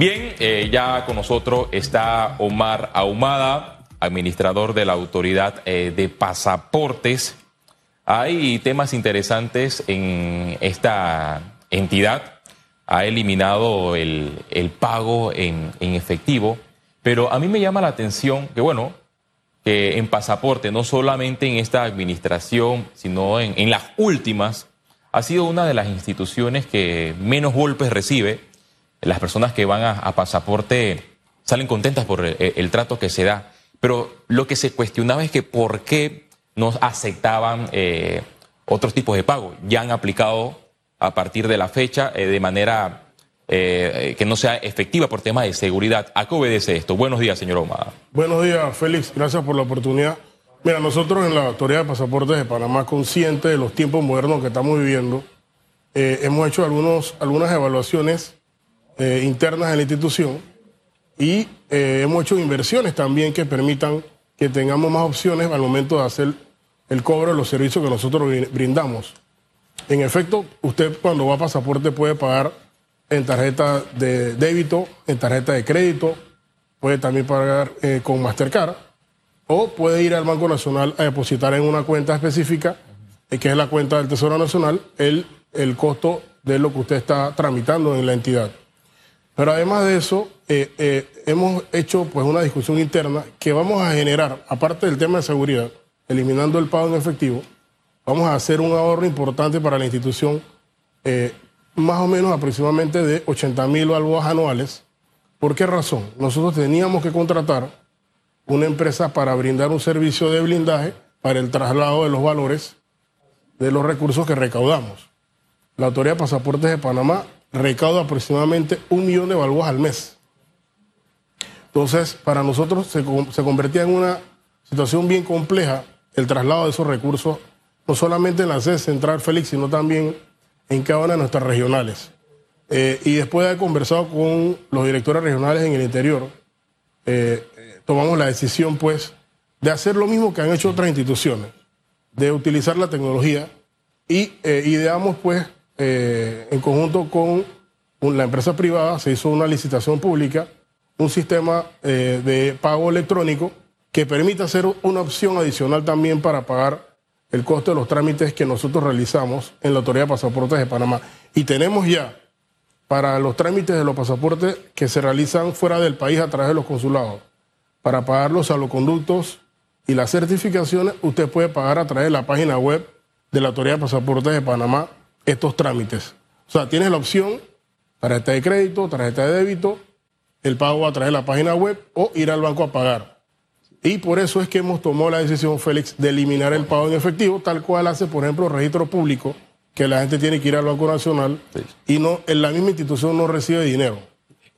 Bien, eh, ya con nosotros está Omar Ahumada, administrador de la Autoridad eh, de Pasaportes. Hay temas interesantes en esta entidad. Ha eliminado el, pago en, en efectivo, pero a mí me llama la atención que, bueno, que en pasaporte, no solamente en esta administración, sino en, en las últimas, ha sido una de las instituciones que menos golpes recibe. Las personas que van a, pasaporte salen contentas por el, el, trato que se da. Pero lo que se cuestionaba es que por qué no aceptaban eh, otros tipos de pago. Ya han aplicado a partir de la fecha eh, de manera eh, que no sea efectiva por temas de seguridad. ¿A qué obedece esto? Buenos días, señor Omada. Buenos días, Félix. Gracias por la oportunidad. Mira, nosotros en la Autoridad de Pasaportes de Panamá, conscientes de los tiempos modernos que estamos viviendo, eh, hemos hecho algunos, algunas evaluaciones eh, internas en la institución y eh, hemos hecho inversiones también que permitan que tengamos más opciones al momento de hacer el cobro de los servicios que nosotros brindamos. En efecto, usted cuando va a pasaporte puede pagar en tarjeta de débito, en tarjeta de crédito, puede también pagar eh, con Mastercard o puede ir al Banco Nacional a depositar en una cuenta específica, que es la cuenta del Tesoro Nacional, el, el costo de lo que usted está tramitando en la entidad. Pero además de eso, eh, eh, hemos hecho pues una discusión interna que vamos a generar, aparte del tema de seguridad, eliminando el pago en efectivo, vamos a hacer un ahorro importante para la institución, eh, más o menos aproximadamente de 80 mil balboas anuales. ¿Por qué razón? Nosotros teníamos que contratar una empresa para brindar un servicio de blindaje para el traslado de los valores de los recursos que recaudamos. La Autoridad de Pasaportes de Panamá recauda aproximadamente un millón de balboas al mes. Entonces, para nosotros se, convertía en una situación bien compleja el traslado de esos recursos, no solamente en la sede central Félix, sino también en cada una de nuestras regionales. Eh, y después de haber conversado con los directores regionales en el interior, eh, tomamos la decisión, pues, de hacer lo mismo que han hecho otras instituciones, de utilizar la tecnología y eh, ideamos, pues, eh, en conjunto con la empresa privada, se hizo una licitación pública, un sistema eh, de pago electrónico que permita hacer una opción adicional también para pagar el costo de los trámites que nosotros realizamos en la Autoridad de Pasaportes de Panamá. Y tenemos ya para los trámites de los pasaportes que se realizan fuera del país a través de los consulados, para pagar los saloconductos y las certificaciones, usted puede pagar a través de la página web de la Autoridad de Pasaportes de Panamá estos trámites. O sea, tienes la opción, tarjeta de crédito, tarjeta de débito, el pago a través de la página web o ir al banco a pagar. Y por eso es que hemos tomado la decisión, Félix, de eliminar el pago en efectivo, tal cual hace, por ejemplo, el registro público, que la gente tiene que ir al Banco Nacional sí. y no en la misma institución no recibe dinero.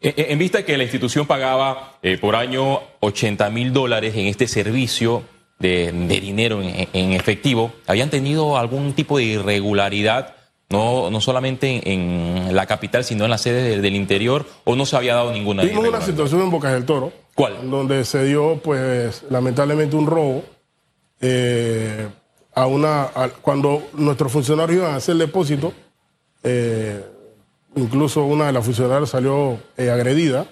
En, en vista que la institución pagaba eh, por año 80 mil dólares en este servicio de, de dinero en, en, efectivo, ¿habían tenido algún tipo de irregularidad? No, no solamente en, en la capital, sino en la sede del, del interior, o no se había dado ninguna Tuvimos una situación en Bocas del Toro. ¿Cuál? Donde se dio, pues, lamentablemente un robo. Eh, a una, a, cuando nuestros funcionarios iban a hacer el depósito, eh, incluso una de las funcionarias salió eh, agredida,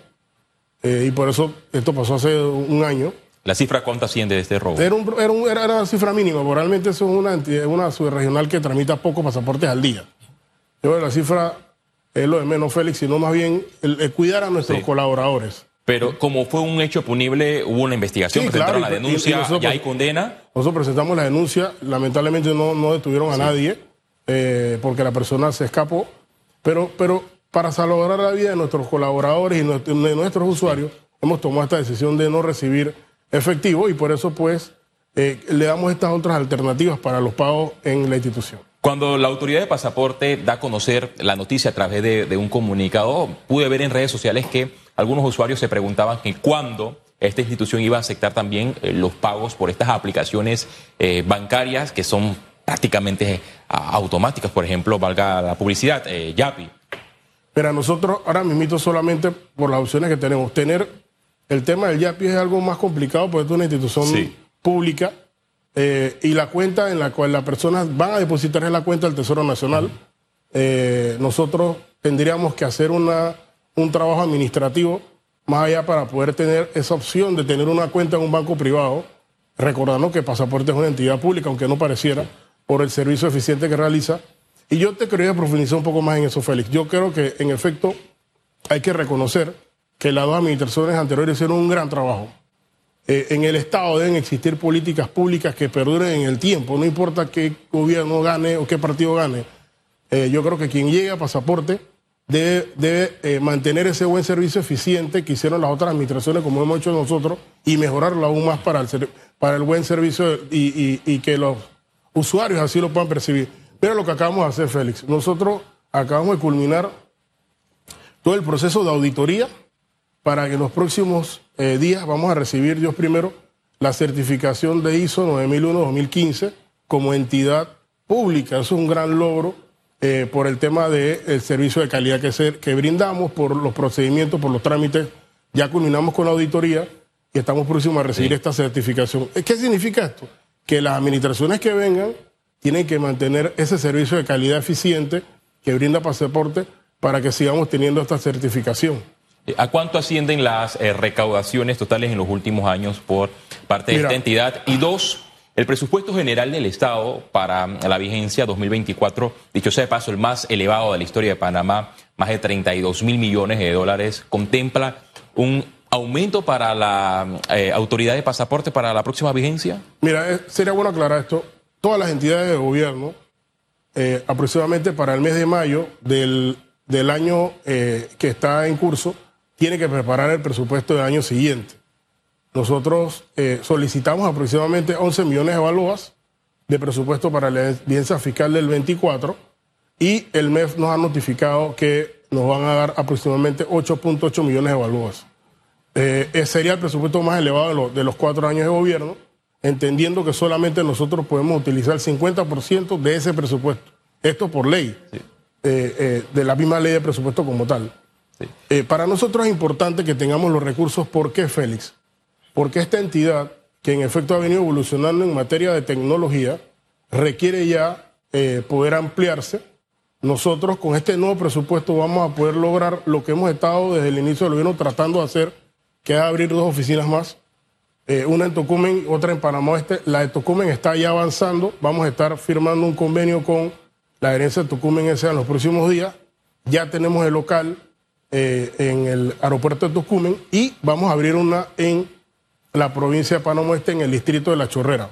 eh, y por eso esto pasó hace un año. ¿La cifra cuánto asciende de este robo? Era, un, era, un, era una cifra mínima, porque realmente eso es una, entidad, una subregional que tramita pocos pasaportes al día. Yo la cifra es lo de menos, Félix, sino más bien el, el cuidar a nuestros sí. colaboradores. Pero como fue un hecho punible, hubo una investigación, sí, presentaron claro, la denuncia, y, y nosotros, ya hay condena. Nosotros presentamos la denuncia, lamentablemente no, no detuvieron a sí. nadie, eh, porque la persona se escapó, pero, pero para salvar la vida de nuestros colaboradores y de nuestros usuarios, hemos tomado esta decisión de no recibir efectivo y por eso pues eh, le damos estas otras alternativas para los pagos en la institución. Cuando la autoridad de pasaporte da a conocer la noticia a través de, de un comunicado, pude ver en redes sociales que algunos usuarios se preguntaban que cuándo esta institución iba a aceptar también eh, los pagos por estas aplicaciones eh, bancarias que son prácticamente automáticas, por ejemplo, valga la publicidad, Yapi. Pero nosotros ahora mismo solamente por las opciones que tenemos, tener el tema del Yapi es algo más complicado porque es una institución sí. pública eh, y la cuenta en la cual las personas van a depositar en la cuenta del Tesoro Nacional, eh, nosotros tendríamos que hacer una un trabajo administrativo más allá para poder tener esa opción de tener una cuenta en un banco privado, recordando que Pasaporte es una entidad pública, aunque no pareciera, por el servicio eficiente que realiza. Y yo te quería profundizar un poco más en eso, Félix. Yo creo que, en efecto, hay que reconocer que las dos administraciones anteriores hicieron un gran trabajo. Eh, en el Estado deben existir políticas públicas que perduren en el tiempo, no importa qué gobierno gane o qué partido gane. Eh, yo creo que quien llegue a pasaporte debe, eh, mantener ese buen servicio eficiente que hicieron las otras administraciones, como hemos hecho nosotros, y mejorarlo aún más para el, para el buen servicio y, que los usuarios así lo puedan percibir. Pero lo que acabamos de hacer, Félix, nosotros acabamos de culminar todo el proceso de auditoría para que en los próximos eh, días vamos a recibir, Dios primero, la certificación de ISO 9001-2015 como entidad pública. Eso es un gran logro eh, por el tema del servicio de calidad que, que brindamos, por los procedimientos, por los trámites. Ya culminamos con la auditoría y estamos próximos a recibir esta certificación. ¿Qué significa esto? Que las administraciones que vengan tienen que mantener ese servicio de calidad eficiente que brinda Pasaporte para que sigamos teniendo esta certificación. ¿A cuánto ascienden las eh, recaudaciones totales en los últimos años por parte de esta entidad? Y dos, el presupuesto general del Estado para la vigencia 2024, dicho sea de paso, el más elevado de la historia de Panamá, más de 32 mil millones de dólares, contempla un aumento para la eh, autoridad de pasaporte para la próxima vigencia? Mira, eh, sería bueno aclarar esto. Todas las entidades de gobierno, eh, aproximadamente para el mes de mayo del, del año que está en curso, tienen que preparar el presupuesto del año siguiente. Nosotros eh, solicitamos aproximadamente 11 millones de balúas de presupuesto para la evidencia fiscal del 24 y el MEF nos ha notificado que nos van a dar aproximadamente 8.8 millones de balúas. Eh, sería el presupuesto más elevado de los, cuatro años de gobierno, entendiendo que solamente nosotros podemos utilizar el 50% de ese presupuesto. Esto por ley, eh, de la misma ley de presupuesto como tal. Para nosotros es importante que tengamos los recursos. ¿Por qué, Félix? porque esta entidad, que en efecto ha venido evolucionando en materia de tecnología, requiere ya eh, poder ampliarse. Nosotros con este nuevo presupuesto vamos a poder lograr lo que hemos estado desde el inicio del gobierno tratando de hacer, que es abrir dos oficinas más, eh, una en Tocumen, otra en Panamá Este. La de Tocumen está ya avanzando, vamos a estar firmando un convenio con la gerencia de Tocumen S.A. en los próximos días. Ya tenemos el local eh, en el aeropuerto de Tocumen y vamos a abrir una en la provincia de Panamá Oeste en el distrito de La Chorrera.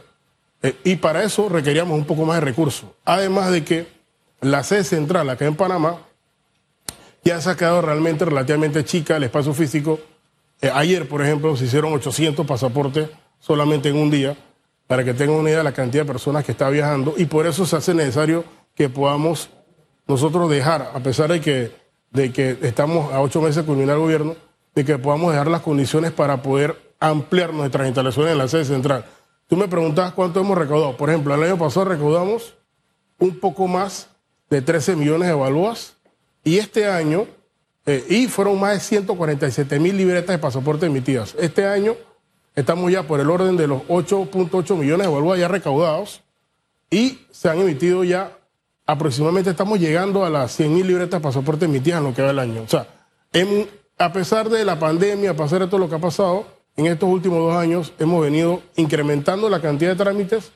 Eh, y para eso requeríamos un poco más de recursos. Además de que la sede central acá en Panamá ya se ha quedado realmente relativamente chica el espacio físico. Eh, ayer, por ejemplo, se hicieron 800 pasaportes solamente en un día, para que tengan una idea de la cantidad de personas que está viajando. Y por eso se hace necesario que podamos nosotros dejar, a pesar de que, de que estamos a ocho meses de culminar el gobierno, de que podamos dejar las condiciones para poder ampliar nuestras instalaciones en la sede central. Tú me preguntabas cuánto hemos recaudado. Por ejemplo, el año pasado recaudamos un poco más de 13 millones de balúas y este año, eh, y fueron más de 147 mil libretas de pasaporte emitidas. Este año estamos ya por el orden de los 8.8 millones de balúas ya recaudados y se han emitido ya aproximadamente, estamos llegando a las 100 mil libretas de pasaporte emitidas en lo que va el año. O sea, a pesar de la pandemia, a pesar de todo lo que ha pasado, en estos últimos dos años hemos venido incrementando la cantidad de trámites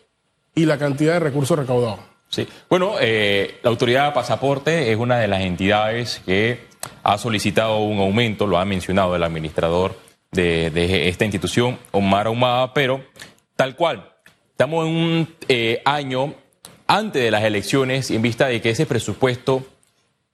y la cantidad de recursos recaudados. Sí, bueno, eh, la autoridad de pasaporte es una de las entidades que ha solicitado un aumento, lo ha mencionado el administrador de, esta institución, Omar Ahumada, pero tal cual, estamos en un eh, año antes de las elecciones en vista de que ese presupuesto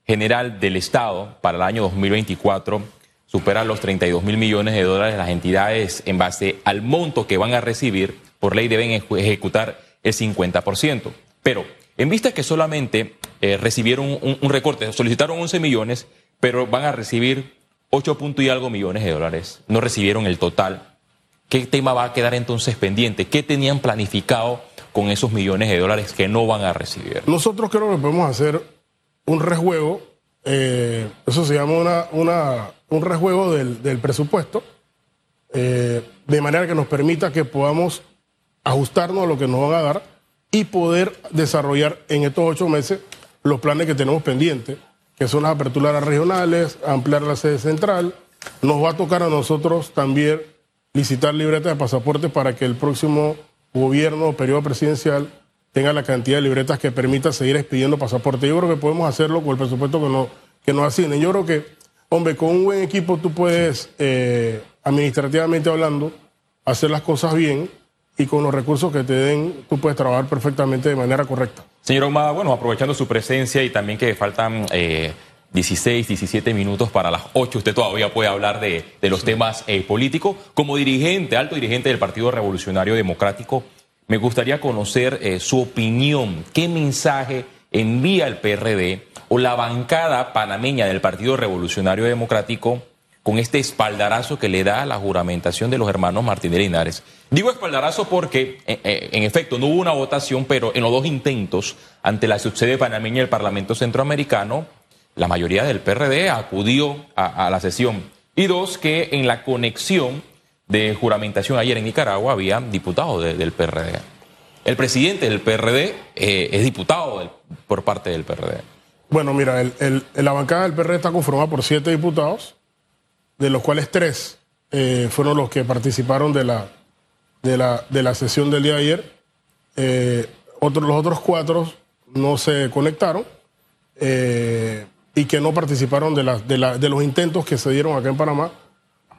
general del Estado para el año 2024 superan los 32 mil millones de dólares. Las entidades, en base al monto que van a recibir, por ley deben ejecutar el 50%. Pero, en vista que solamente eh, recibieron un, recorte, solicitaron 11 millones, pero van a recibir 8 puntos y algo millones de dólares, no recibieron el total. ¿Qué tema va a quedar entonces pendiente? ¿Qué tenían planificado con esos millones de dólares que no van a recibir? Nosotros creo que podemos hacer un rejuego, eh, eso se llama una, un rejuego del, presupuesto, eh, de manera que nos permita que podamos ajustarnos a lo que nos van a dar y poder desarrollar en estos ocho meses los planes que tenemos pendientes, que son las aperturas regionales, ampliar la sede central. Nos va a tocar a nosotros también licitar libretas de pasaporte para que el próximo gobierno o periodo presidencial tenga la cantidad de libretas que permita seguir expidiendo pasaporte. Yo creo que podemos hacerlo con el presupuesto que nos, que nos asignen. Yo creo que, hombre, con un buen equipo tú puedes, eh, administrativamente hablando, hacer las cosas bien y con los recursos que te den tú puedes trabajar perfectamente de manera correcta. Señor Omada, bueno, aprovechando su presencia y también que faltan 16, eh, 17 minutos para las 8, usted todavía puede hablar de, los temas eh, políticos. Como dirigente, alto dirigente del Partido Revolucionario Democrático, me gustaría conocer eh, su opinión. ¿Qué mensaje envía el PRD o la bancada panameña del Partido Revolucionario Democrático con este espaldarazo que le da la juramentación de los hermanos Martínez Linares. Digo espaldarazo porque, eh, en efecto, no hubo una votación, pero en los dos intentos ante la subsede panameña del Parlamento Centroamericano, la mayoría del PRD acudió a, la sesión. Y dos, que en la conexión de juramentación ayer en Nicaragua había diputados del PRD. El presidente del PRD eh, es diputado por parte del PRD. Bueno, mira, la bancada del PRD está conformada por siete diputados de los cuales tres eh, fueron los que participaron de la, de la, de la sesión del día de ayer. Eh, los otros cuatro no se conectaron eh, y que no participaron de, los intentos que se dieron acá en Panamá,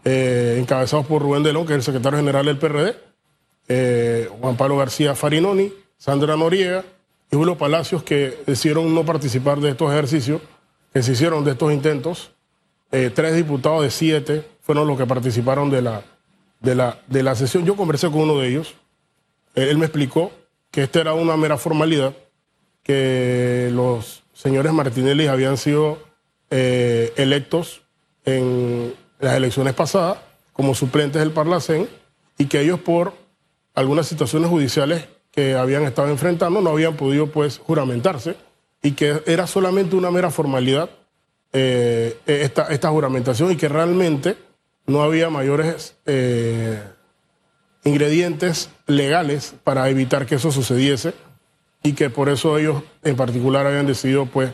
encabezados por Rubén Delón, que es el secretario general del PRD, Juan Pablo García Farinoni, Sandra Noriega y Julio Palacios, que decidieron no participar de estos ejercicios que se hicieron de estos intentos eh, tres diputados de siete fueron los que participaron de la, de la sesión. Yo conversé con uno de ellos. él me explicó que esta era una mera formalidad, que los señores Martinelli habían sido eh, electos en las elecciones pasadas como suplentes del Parlacén y que ellos por algunas situaciones judiciales que habían estado enfrentando no habían podido pues juramentarse y que era solamente una mera formalidad eh, esta, esta, juramentación y que realmente no había mayores eh, ingredientes legales para evitar que eso sucediese y que por eso ellos en particular habían decidido pues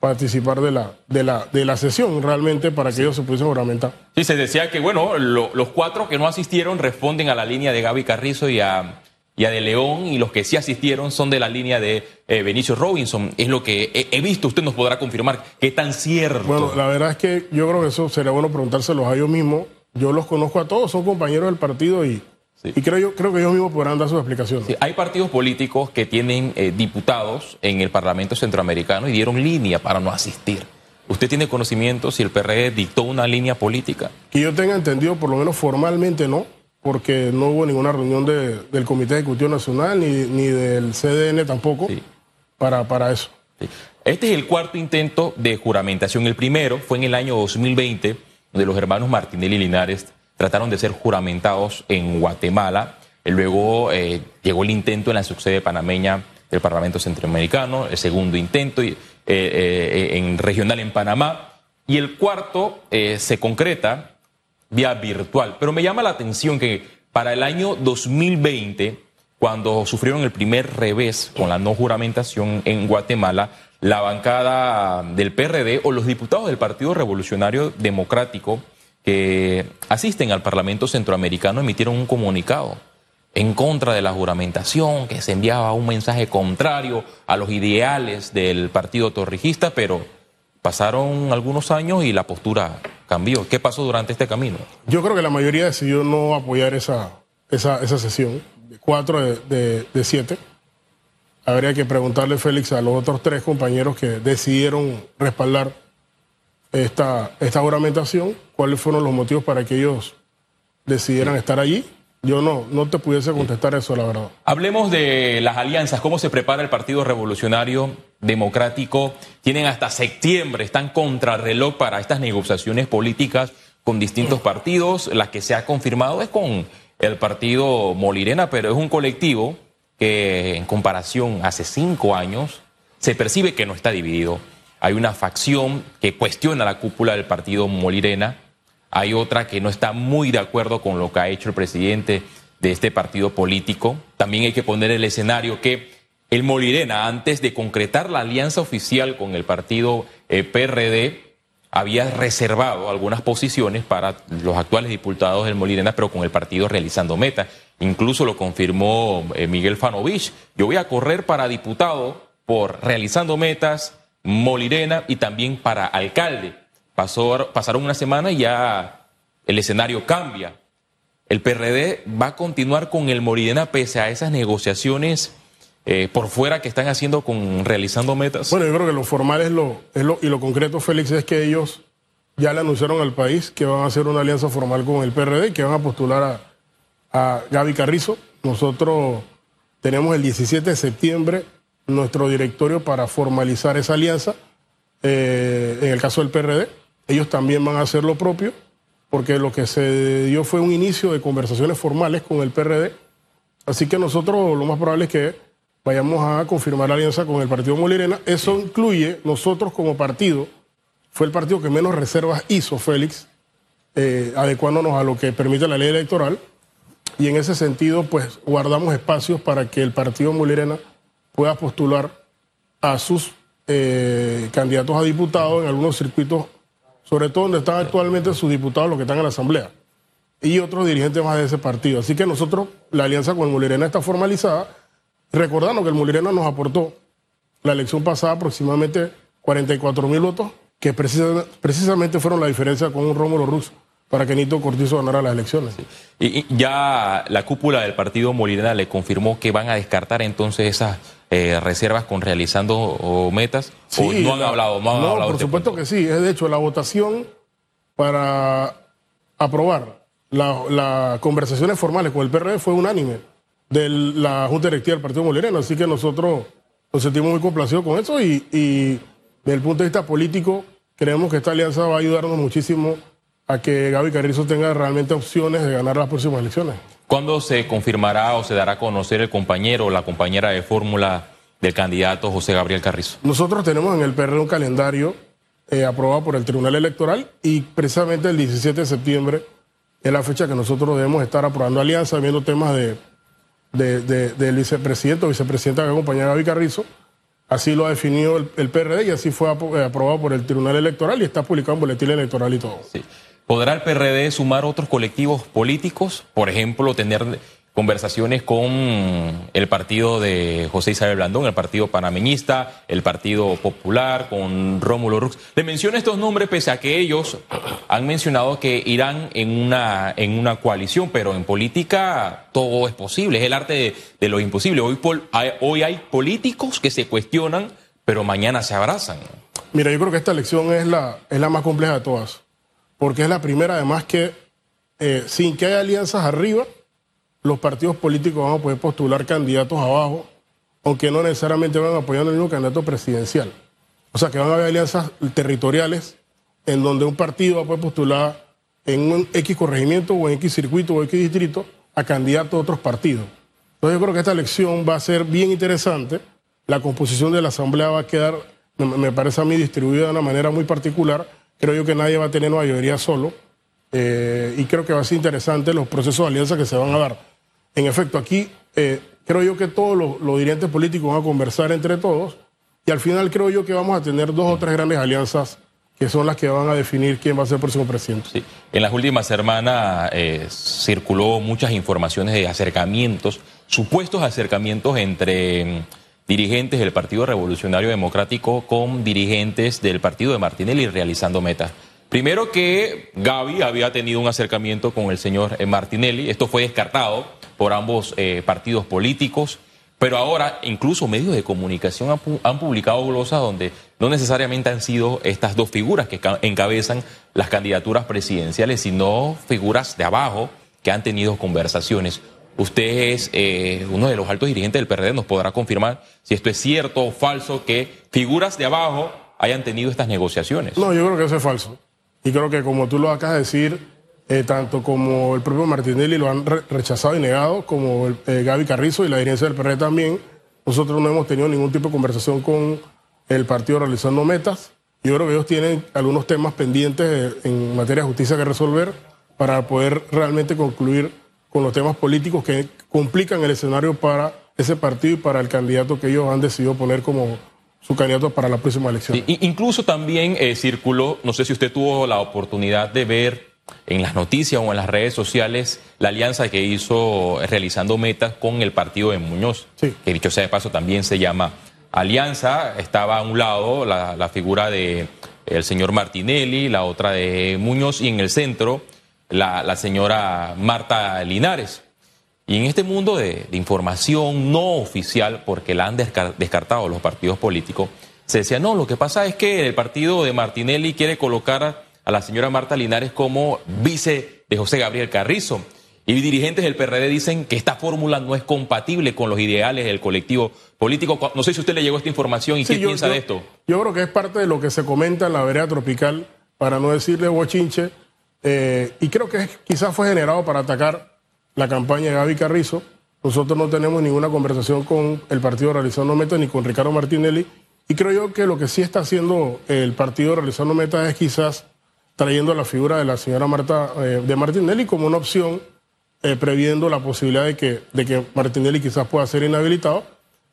participar de la, de la, de la sesión realmente para que ellos se pudiesen juramentar. Sí, se decía que bueno, los cuatro que no asistieron responden a la línea de Gaby Carrizo y a y a De León y los que sí asistieron son de la línea de eh, Benicio Robinson. Es lo que he, visto, usted nos podrá confirmar. ¿Qué tan cierto? Bueno, la verdad es que yo creo que eso sería bueno preguntárselos a ellos mismos. Yo los conozco a todos, son compañeros del partido y, y creo, yo, creo que ellos mismos podrán dar sus explicaciones. hay partidos políticos que tienen eh, diputados en el Parlamento Centroamericano y dieron línea para no asistir. ¿Usted tiene conocimiento si el PRD dictó una línea política? Que yo tenga entendido, por lo menos formalmente no porque no hubo ninguna reunión del Comité Ejecutivo Nacional ni, del CDN tampoco para, para eso. Este es el cuarto intento de juramentación. El primero fue en el año 2020, donde los hermanos Martinelli y Linares trataron de ser juramentados en Guatemala. Luego eh, llegó el intento en la subsede panameña del Parlamento Centroamericano, el segundo intento eh, eh, en regional en Panamá. Y el cuarto se concreta vía virtual. Pero me llama la atención que para el año 2020, cuando sufrieron el primer revés con la no juramentación en Guatemala, la bancada del PRD o los diputados del Partido Revolucionario Democrático que asisten al Parlamento Centroamericano emitieron un comunicado en contra de la juramentación, que se enviaba un mensaje contrario a los ideales del Partido Torrijista, pero pasaron algunos años y la postura cambió. ¿Qué pasó durante este camino? Yo creo que la mayoría decidió no apoyar esa, esa, esa sesión, cuatro de, de, siete. Habría que preguntarle, Félix, a los otros tres compañeros que decidieron respaldar esta, esta juramentación, cuáles fueron los motivos para que ellos decidieran estar allí yo no, no te pudiese contestar eso, la verdad. Hablemos de las alianzas, cómo se prepara el Partido Revolucionario Democrático. Tienen hasta septiembre, están contra reloj para estas negociaciones políticas con distintos partidos. La que se ha confirmado es con el partido Molirena, pero es un colectivo que en comparación hace cinco años se percibe que no está dividido. Hay una facción que cuestiona la cúpula del partido Molirena hay otra que no está muy de acuerdo con lo que ha hecho el presidente de este partido político. También hay que poner el escenario que el Molirena, antes de concretar la alianza oficial con el partido eh, PRD había reservado algunas posiciones para los actuales diputados del Molirena, pero con el partido realizando meta. Incluso lo confirmó eh, Miguel Fanovich. Yo voy a correr para diputado por realizando metas, Molirena y también para alcalde. Pasó, pasaron una semana y ya el escenario cambia. El PRD va a continuar con el Molirena pese a esas negociaciones eh, por fuera que están haciendo con realizando metas? Bueno, yo creo que lo formal es lo, y lo concreto, Félix, es que ellos ya le anunciaron al país que van a hacer una alianza formal con el PRD y que van a postular a, a Gaby Carrizo. Nosotros tenemos el 17 de septiembre nuestro directorio para formalizar esa alianza. Eh, en el caso del PRD, ellos también van a hacer lo propio, porque lo que se dio fue un inicio de conversaciones formales con el PRD. Así que nosotros lo más probable es que vayamos a confirmar la alianza con el partido Molirena. Eso incluye, nosotros como partido, fue el partido que menos reservas hizo, Félix, eh, adecuándonos a lo que permite la ley electoral. Y en ese sentido, pues guardamos espacios para que el partido Molirena pueda postular a sus eh, candidatos a diputados en algunos circuitos, sobre todo donde están actualmente sus diputados, los que están en la Asamblea, y otros dirigentes más de ese partido. Así que nosotros, la alianza con el Molirena está formalizada Recordando que el Molirena nos aportó la elección pasada aproximadamente 44 mil votos, que precisamente fueron la diferencia con un Rómulo Ruz para que Nito Cortizo ganara las elecciones. Y, ya la cúpula del partido Molirena le confirmó que van a descartar entonces esas eh, reservas con realizando metas. Sí, no han hablado, no han no, Por este supuesto que sí. Es de hecho la votación para aprobar las conversaciones formales con el PRD fue unánime de la Junta Directiva del Partido Molireno. Así que nosotros nos sentimos muy complacidos con eso y, desde el punto de vista político creemos que esta alianza va a ayudarnos muchísimo a que Gaby Carrizo tenga realmente opciones de ganar las próximas elecciones. ¿Cuándo se confirmará o se dará a conocer el compañero o la compañera de fórmula del candidato José Gabriel Carrizo? Nosotros tenemos en el PR un calendario eh, aprobado por el Tribunal Electoral y precisamente el 17 de septiembre es la fecha que nosotros debemos estar aprobando alianza, viendo temas de de, del vicepresidente o vicepresidenta que acompañaba a Gaby Carrizo. Así lo ha definido el, PRD y así fue eh, aprobado por el Tribunal Electoral y está publicado en boletín electoral y todo. ¿Podrá el PRD sumar otros colectivos políticos? Por ejemplo, tener conversaciones con el partido de José Isabel Blandón, el partido panameñista, el partido popular, con Rómulo Rux. Le menciono estos nombres pese a que ellos han mencionado que irán en una, en una coalición, pero en política todo es posible, es el arte de, lo imposible. Hoy, hoy hay políticos que se cuestionan, pero mañana se abrazan. Mira, yo creo que esta elección es la, es la más compleja de todas, porque es la primera además que eh, sin que haya alianzas arriba, los partidos políticos van a poder postular candidatos abajo, aunque no necesariamente van a apoyar el mismo candidato presidencial. O sea que van a haber alianzas territoriales en donde un partido va a poder postular en un X corregimiento o en X circuito o X distrito a candidatos de otros partidos. Entonces yo creo que esta elección va a ser bien interesante. La composición de la Asamblea va a quedar, me parece a mí, distribuida de una manera muy particular. Creo yo que nadie va a tener mayoría solo. Eh, y creo que va a ser interesante los procesos de alianza que se van a dar. En efecto, aquí eh, creo yo que todos los, dirigentes políticos van a conversar entre todos y al final creo yo que vamos a tener dos o tres grandes alianzas que son las que van a definir quién va a ser el próximo presidente. Sí. En las últimas semanas eh, circuló muchas informaciones de acercamientos, supuestos acercamientos entre mm, dirigentes del Partido Revolucionario Democrático con dirigentes del partido de Martinelli realizando metas. Primero que Gaby había tenido un acercamiento con el señor eh, Martinelli, esto fue descartado por ambos eh, partidos políticos, pero ahora incluso medios de comunicación han, publicado glosas donde no necesariamente han sido estas dos figuras que encabezan las candidaturas presidenciales, sino figuras de abajo que han tenido conversaciones. Usted es eh, uno de los altos dirigentes del PRD, nos podrá confirmar si esto es cierto o falso, que figuras de abajo hayan tenido estas negociaciones. No, yo creo que eso es falso. Y creo que como tú lo acabas de decir, eh, tanto como el propio Martinelli lo han rechazado y negado, como el, eh, Gaby Carrizo y la dirigencia del PRD también, nosotros no hemos tenido ningún tipo de conversación con el partido realizando metas. Yo creo que ellos tienen algunos temas pendientes eh, en materia de justicia que resolver para poder realmente concluir con los temas políticos que complican el escenario para ese partido y para el candidato que ellos han decidido poner como su candidato para la próxima elección. incluso también eh, circuló, no sé si usted tuvo la oportunidad de ver en las noticias o en las redes sociales la alianza que hizo realizando metas con el partido de Muñoz, que dicho sea de paso también se llama Alianza. Estaba a un lado la, figura de el señor Martinelli, la otra de Muñoz y en el centro la, la señora Marta Linares. Y en este mundo de, información no oficial, porque la han descartado los partidos políticos, se decía, no, lo que pasa es que el partido de Martinelli quiere colocar a la señora Marta Linares como vice de José Gabriel Carrizo. Y dirigentes del PRD dicen que esta fórmula no es compatible con los ideales del colectivo político. No sé si usted le llegó esta información y qué piensa de esto. Yo creo que es parte de lo que se comenta en la vereda tropical, para no decirle bochinche, eh, y creo que quizás fue generado para atacar la campaña de Gaby Carrizo. Nosotros no tenemos ninguna conversación con el partido Realizando Meta ni con Ricardo Martinelli. Y creo yo que lo que sí está haciendo el partido Realizando Meta es quizás trayendo la figura de la señora Marta eh, de Martinelli como una opción, eh, previendo la posibilidad de que, de que Martinelli quizás pueda ser inhabilitado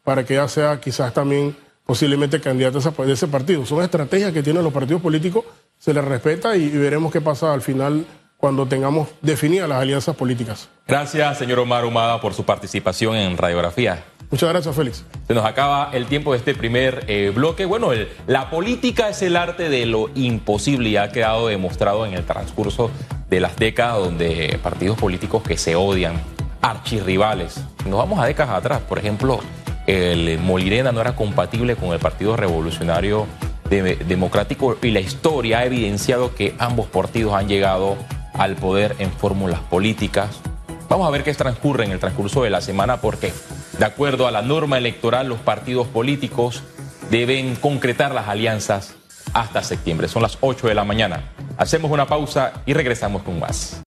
para que ella sea quizás también posiblemente candidata de ese partido. Son estrategias que tienen los partidos políticos, se les respeta y veremos qué pasa al final cuando tengamos definidas las alianzas políticas. Gracias, señor Omar Humada, por su participación en Radiografía. Muchas gracias, Félix. Se nos acaba el tiempo de este primer eh, bloque. Bueno, la política es el arte de lo imposible y ha quedado demostrado en el transcurso de las décadas donde partidos políticos que se odian, archirrivales. Nos vamos a décadas atrás. Por ejemplo, el Molirena no era compatible con el Partido Revolucionario Democrático y la historia ha evidenciado que ambos partidos han llegado al poder en fórmulas políticas. Vamos a ver qué transcurre en el transcurso de la semana porque, de acuerdo a la norma electoral, los partidos políticos deben concretar las alianzas hasta septiembre. Son las 8 de la mañana. Hacemos una pausa y regresamos con más.